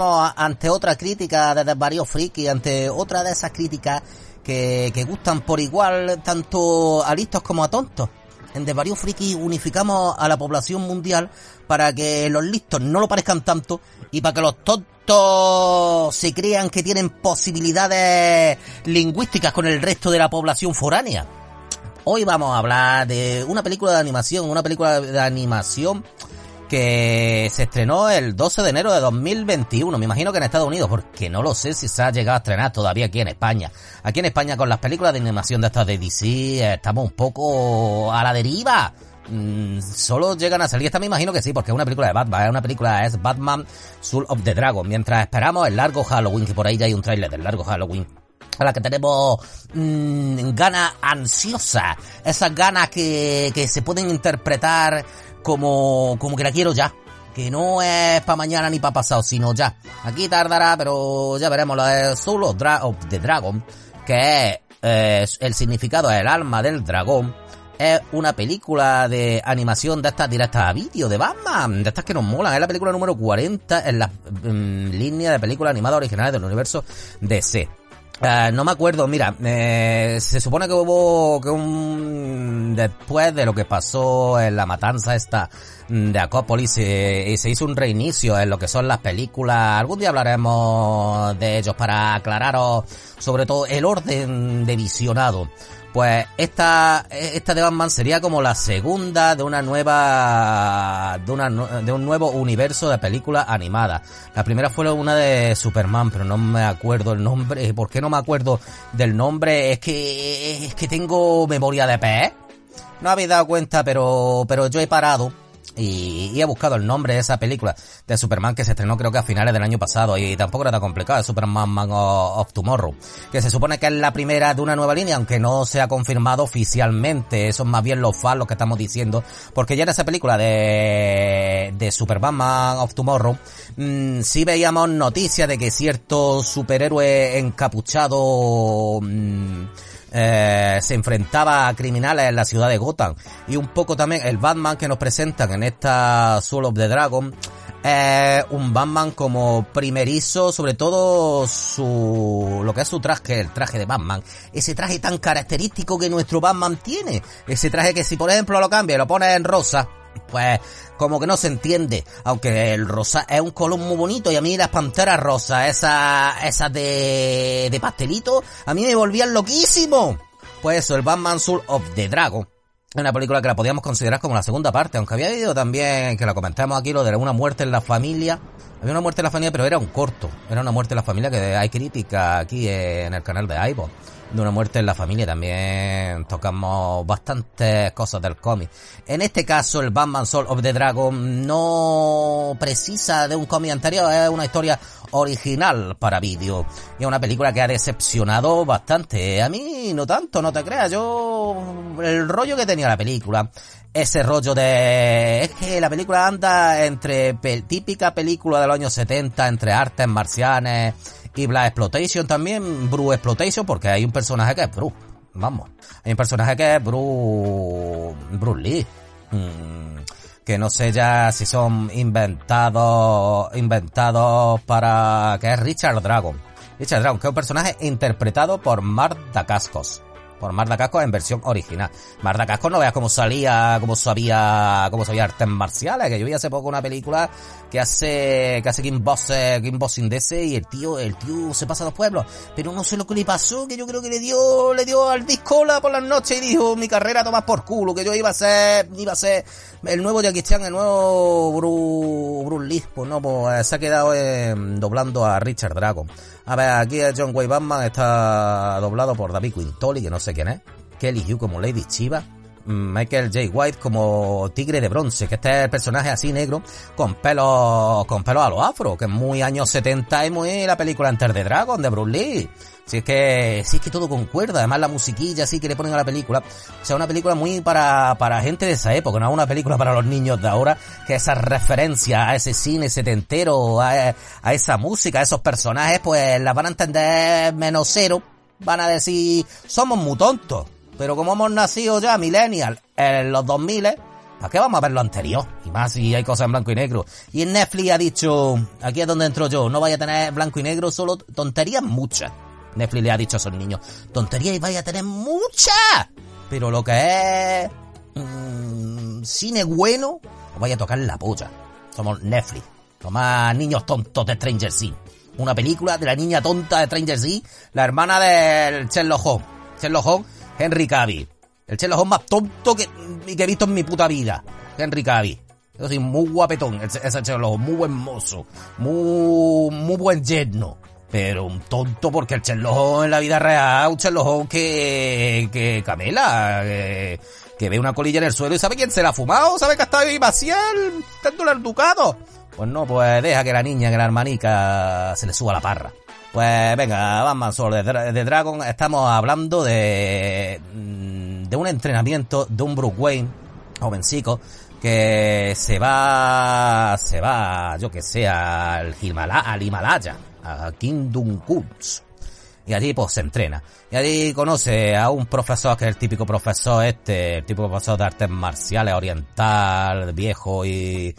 Ante otra crítica de Desvarío Friki, ante otra de esas críticas que, que gustan por igual tanto a listos como a tontos. En Desvarío Friki unificamos a la población mundial para que los listos no lo parezcan tanto y para que los tontos se crean que tienen posibilidades lingüísticas con el resto de la población foránea. Hoy vamos a hablar de una película de animación, una película de animación que se estrenó el 12 de enero de 2021. Me imagino que en Estados Unidos, porque no lo sé si se ha llegado a estrenar todavía aquí en España. Aquí en España con las películas de animación de estas de DC estamos un poco a la deriva. Mm, solo llegan a salir, esta me imagino que sí, porque es una película de Batman, es una película, es Batman Soul of the Dragon, mientras esperamos el largo Halloween, que por ahí ya hay un tráiler del largo Halloween a la que tenemos mmm, ganas ansiosas, esas ganas que, que se pueden interpretar como, como que la quiero ya. Que no es para mañana ni para pasado, sino ya. Aquí tardará, pero ya veremos. La de Soul of, the Dragon, que es el significado del alma del dragón. Es una película de animación de estas directas a vídeo de Batman, de estas que nos molan. Es la película número 40 en la mm, línea de películas animadas originales del universo DC. Uh, no me acuerdo, mira, eh, se supone que hubo que un después de lo que pasó en la matanza esta de Acópolis eh, y se hizo un reinicio en lo que son las películas. Algún día hablaremos de ellos para aclararos sobre todo el orden de visionado. Pues esta, esta de Batman sería como la segunda de una nueva, de una, de un nuevo universo de películas animadas. La primera fue una de Superman, pero no me acuerdo el nombre. ¿Por qué no me acuerdo del nombre? Es que, es que tengo memoria de pez. No habéis dado cuenta, pero, pero yo he parado y, he buscado el nombre de esa película de Superman que se estrenó creo que a finales del año pasado y tampoco era tan complicado, Superman Man of Tomorrow, que se supone que es la primera de una nueva línea, aunque no se ha confirmado oficialmente, eso es más bien los fans lo que estamos diciendo, porque ya en esa película de, de Superman Man of Tomorrow, mmm, sí veíamos noticias de que cierto superhéroe encapuchado... Mmm, eh, se enfrentaba a criminales en la ciudad de Gotham. Y un poco también el Batman que nos presentan en esta Soul of the Dragon. es un Batman como primerizo, sobre todo su, lo que es su traje, el traje de Batman. Ese traje tan característico que nuestro Batman tiene. Ese traje que si por ejemplo lo cambia y lo pone en rosa, pues como que no se entiende, aunque el rosa es un color muy bonito y a mí las panteras rosas, esas, esas de, de pastelito, a mí me volvían loquísimo. Pues eso, el Batman Soul of the Dragon. Una película que la podíamos considerar como la segunda parte, aunque había habido también, que la comentamos aquí, lo de una muerte en la familia, Había una muerte en la familia, pero era un corto. Era una muerte en la familia que hay crítica aquí en el canal de Ivo. De una muerte en la familia también tocamos bastantes cosas del cómic. En este caso, el Batman Soul of the Dragon no precisa de un cómic anterior, es una historia original para vídeo. Y es una película que ha decepcionado bastante. A mí no tanto, no te creas. Yo, el rollo que tenía la película, ese rollo de... Es que la película anda entre típica película de los años 70, entre artes marcianes y Black Exploitation también, Bruce Exploitation, porque hay un personaje que es Bruce. Vamos. Hay un personaje que es Bruce... Bruce Lee. Mm, que no sé ya si son inventados... Inventados para... que es Richard Dragon. Richard Dragon, que es un personaje interpretado por Marta Cascos por Marda Casco en versión original. Marda Casco no veas cómo salía, cómo sabía, cómo sabía artes marciales, que yo vi hace poco una película que hace, que hace Kim Boss, Kim Bossing DC y el tío, el tío se pasa a los pueblos, pero no sé lo que le pasó, que yo creo que le dio, le dio al discola por las noches y dijo, mi carrera tomas por culo, que yo iba a ser, iba a ser el nuevo Jackie Chan, el nuevo Bruce, Bruce Lee, pues no, pues se ha quedado eh, doblando a Richard Dragon. A ver, aquí el John Wayne Batman está doblado por David Quintoli, que no sé quién es. Kelly Hugh como Lady Chiva. Michael J. White como Tigre de Bronce, que este es el personaje así negro, con pelo, con pelo a lo afro, que es muy años 70 y muy la película Enter the Dragon de Bruce Lee. Si es que, si es que todo concuerda, además la musiquilla así que le ponen a la película. O sea, una película muy para, para gente de esa época, no una película para los niños de ahora, que esa referencia a ese cine setentero, a, a esa música, a esos personajes, pues la van a entender menos cero. Van a decir, somos muy tontos. Pero como hemos nacido ya millennial en los 2000, ¿para qué vamos a ver lo anterior? Y más si hay cosas en blanco y negro. Y Netflix ha dicho, aquí es donde entro yo, no vaya a tener blanco y negro, solo tonterías muchas. Netflix le ha dicho a esos niños, tonterías y vaya a tener muchas. Pero lo que es mmm, cine bueno, os vaya a tocar la polla. Somos Netflix. más niños tontos de Stranger Things. Una película de la niña tonta de Stranger Things, la hermana del Sherlock Holmes. Sherlock Holmes Henry Cavill. El Sherlock más tonto que, que he visto en mi puta vida. Henry Cavill. Yo soy muy guapetón, ese Sherlock muy buen mozo, muy, muy buen yerno. Pero un tonto porque el Sherlock en la vida real, un Sherlock que, que camela, que, que, ve una colilla en el suelo y sabe quién se la ha fumado, sabe que ha estado ahí Maciel, dándole al ducado. Pues no, pues deja que la niña, que la hermanica se le suba la parra. Pues venga, vamos sobre de, Dragon. Estamos hablando de, mm, de un entrenamiento de un Bruce Wayne, jovencico, que se va, se va, yo que sé, al Himalaya, al Himalaya, a Kingdom Kunz. Y allí pues se entrena. Y allí conoce a un profesor que es el típico profesor este, el típico profesor de artes marciales oriental, viejo y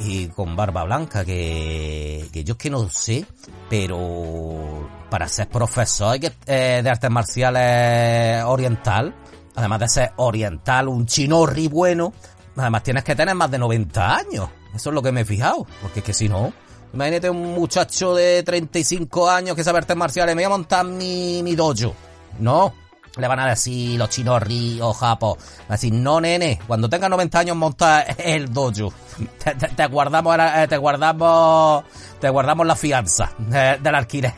y con barba blanca que, que yo es que no sé, pero para ser profesor eh, de artes marciales oriental, además de ser oriental, un chinorri bueno, además tienes que tener más de 90 años. Eso es lo que me he fijado, porque es que si no, imagínate un muchacho de 35 años que sabe artes marciales, me voy a montar mi, mi dojo. No, le van a decir los chinos ríos, japos. a decir, no nene, cuando tenga 90 años monta el dojo. Te, guardamos, eh, te guardamos, te guardamos la fianza del alquiler.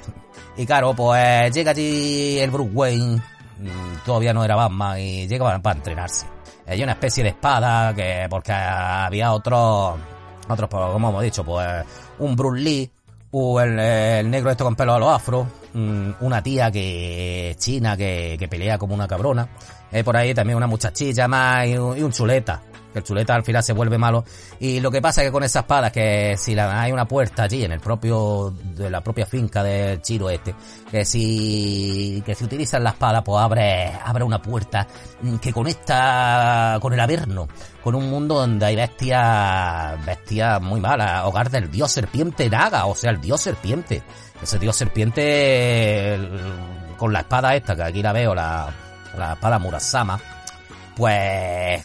Y claro, pues llega allí el Bruce Wayne, mm, todavía no era Batman, y llega para, entrenarse. Hay una especie de espada que, porque había otros, otros, pues, como hemos dicho, pues un Bruce Lee, o el, el negro esto con pelo a los afro, Mm, una tía que china que, que pelea como una cabrona. Hay por ahí también una muchachilla más y un, chuleta. El chuleta al final se vuelve malo. Y lo que pasa es que con esa espada, que si la, hay una puerta allí en el propio, de la propia finca del chiro este, que si, que si utilizan la espada, pues abre, abre una puerta que conecta con el Averno, con un mundo donde hay bestias, bestias muy malas, hogar del dios serpiente Naga, o sea, el dios serpiente ese dios serpiente con la espada esta, que aquí la veo, la, la espada Murasama, pues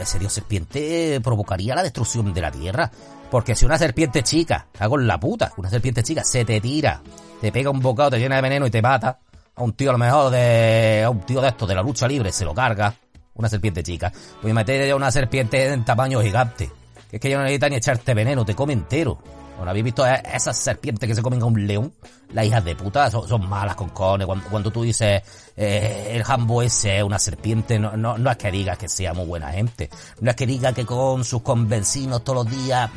ese dios serpiente provocaría la destrucción de la tierra. Porque si una serpiente chica, hago la puta, una serpiente chica se te tira, te pega un bocado, te llena de veneno y te mata, a un tío a lo mejor de, a un tío de estos de la lucha libre se lo carga, una serpiente chica. A meter una serpiente en tamaño gigante, que es que yo no necesita ni echarte veneno, te come entero. Bueno, ¿habéis visto e-, esas serpientes que se comen a un león? Las hijas de puta son, malas con cojones. Cuando, tú dices eh, el jambo ese es una serpiente, no, no, no es que diga que sea muy buena gente. No es que diga que con sus convencinos todos los días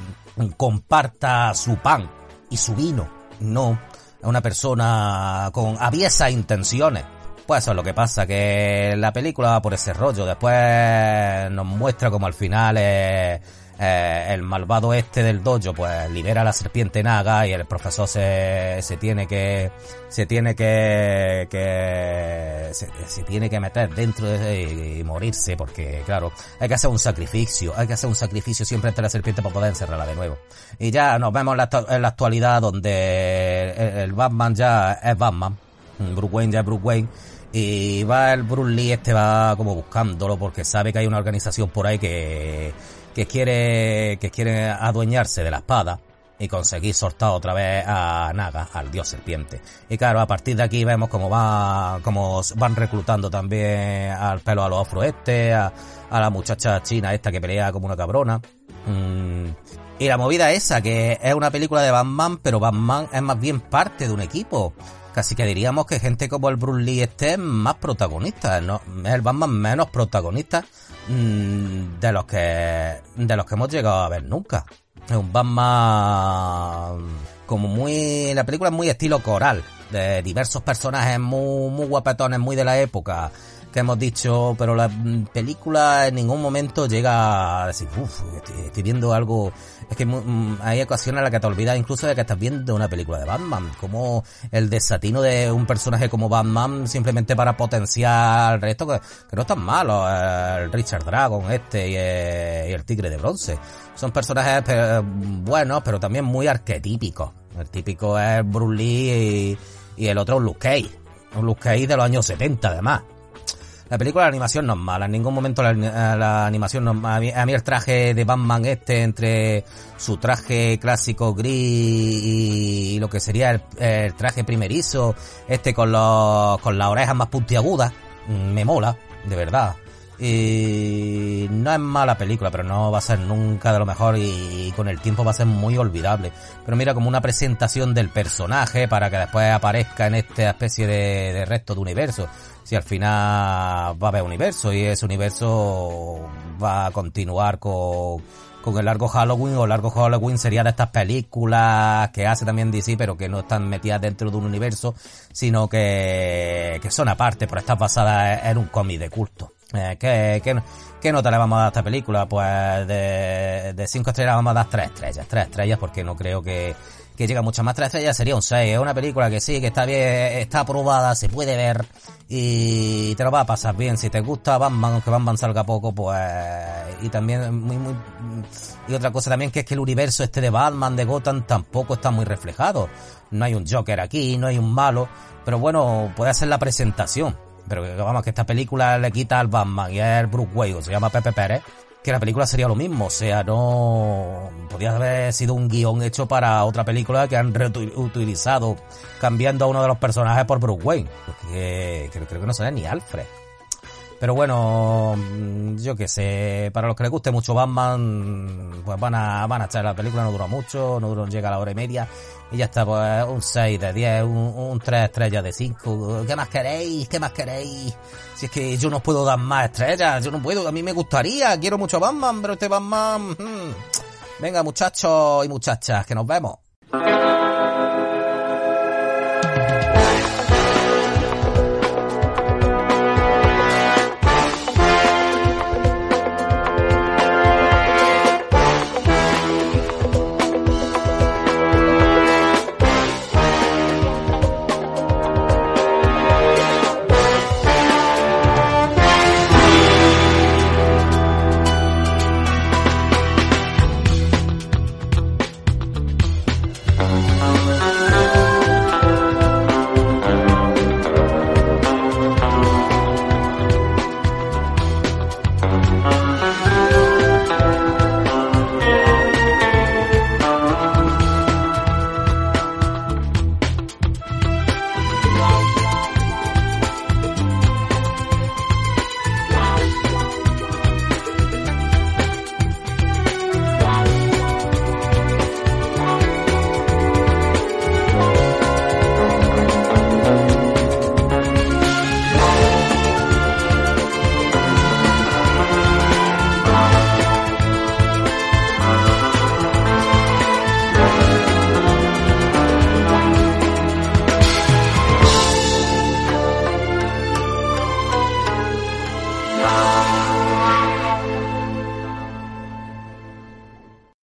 comparta su pan y su vino. No, es una persona con aviesas intenciones. Pues eso es lo que pasa, que la película va por ese rollo. Después nos muestra como al final es eh, el malvado este del dojo pues libera la serpiente naga y el profesor se, se tiene que se tiene que, que se, tiene que meter dentro de, y, morirse porque claro hay que hacer un sacrificio hay que hacer un sacrificio siempre entre la serpiente para poder encerrarla de nuevo. Y ya nos vemos en la, actualidad donde el, Batman ya es Batman Bruce Wayne ya es Bruce Wayne y va el Bruce Lee este va como buscándolo porque sabe que hay una organización por ahí que que quiere, que quiere adueñarse de la espada y conseguir soltar otra vez a Naga, al dios serpiente. Y claro, a partir de aquí vemos cómo va, cómo van reclutando también al pelo a los afro este, a, la muchacha china esta que pelea como una cabrona. Mm. Y la movida esa, que es una película de Batman, pero Batman es más bien parte de un equipo. Casi que diríamos que gente como el Bruce Lee este es más protagonista, ¿no? es el Batman menos protagonista Mm, de los que de los que hemos llegado a ver nunca. Es un Batman como muy la película es muy estilo coral, de diversos personajes muy muy guapetones, muy de la época que hemos dicho, pero la película en ningún momento llega a decir, uff, estoy, viendo algo. Es que mm, hay ocasiones en las que te olvidas incluso de que estás viendo una película de Batman, como el desatino de un personaje como Batman simplemente para potenciar el resto, que, no están malos, el Richard Dragon este y el, Tigre de Bronce. Son personajes buenos, pero también muy arquetípicos. El típico es Bruce Lee y, y el otro es Luke Cage. Un Luke Cage de los años 70 además. La película de animación no es mala, en ningún momento la, animación no es mala. A mí, el traje de Batman este, entre su traje clásico gris y, lo que sería el, traje primerizo, este con, los, con las orejas más puntiagudas, mm, me mola, de verdad. Y no es mala película, pero no va a ser nunca de lo mejor y, con el tiempo va a ser muy olvidable. Pero mira, como una presentación del personaje para que después aparezca en esta especie de, de resto de universo si al final va a haber universo y ese universo va a continuar con, con el largo Halloween o el largo Halloween sería de estas películas que hace también DC pero que no están metidas dentro de un universo sino que, que son aparte pero están basadas en un cómic de culto. Eh, ¿qué, qué, qué, nota le vamos a dar a esta película? Pues de, de cinco estrellas vamos a dar tres estrellas, tres estrellas porque no creo que, que llega mucho más tres estrellas sería un 6. Es una película que sí, que está bien, está aprobada, se puede ver y te lo va a pasar bien. Si te gusta Batman, aunque Batman salga poco, pues... Y también muy, muy... Y otra cosa también que es que el universo este de Batman, de Gotham, tampoco está muy reflejado. No hay un Joker aquí, no hay un malo, pero bueno, puede hacer la presentación. Pero vamos, que esta película le quita al Batman y es el Bruce Wayne, se llama Pepe Pérez que la película sería lo mismo, o sea, no podría haber sido un guion hecho para otra película que han reutilizado cambiando a uno de los personajes por Bruce Wayne, porque creo, que no sale ni Alfred. Pero bueno, mm, yo qué sé, para los que les guste mucho Batman, pues van a, van a echar la película, no dura mucho, no dura, llega a la hora y media, y ya está, pues un 6 de 10, un, un 3 estrellas de 5. ¿Qué más queréis? ¿Qué más queréis? Si es que yo no puedo dar más estrellas, yo no puedo, a mí me gustaría, quiero mucho Batman, pero este Batman... Hmm. Venga muchachos y muchachas, que nos vemos.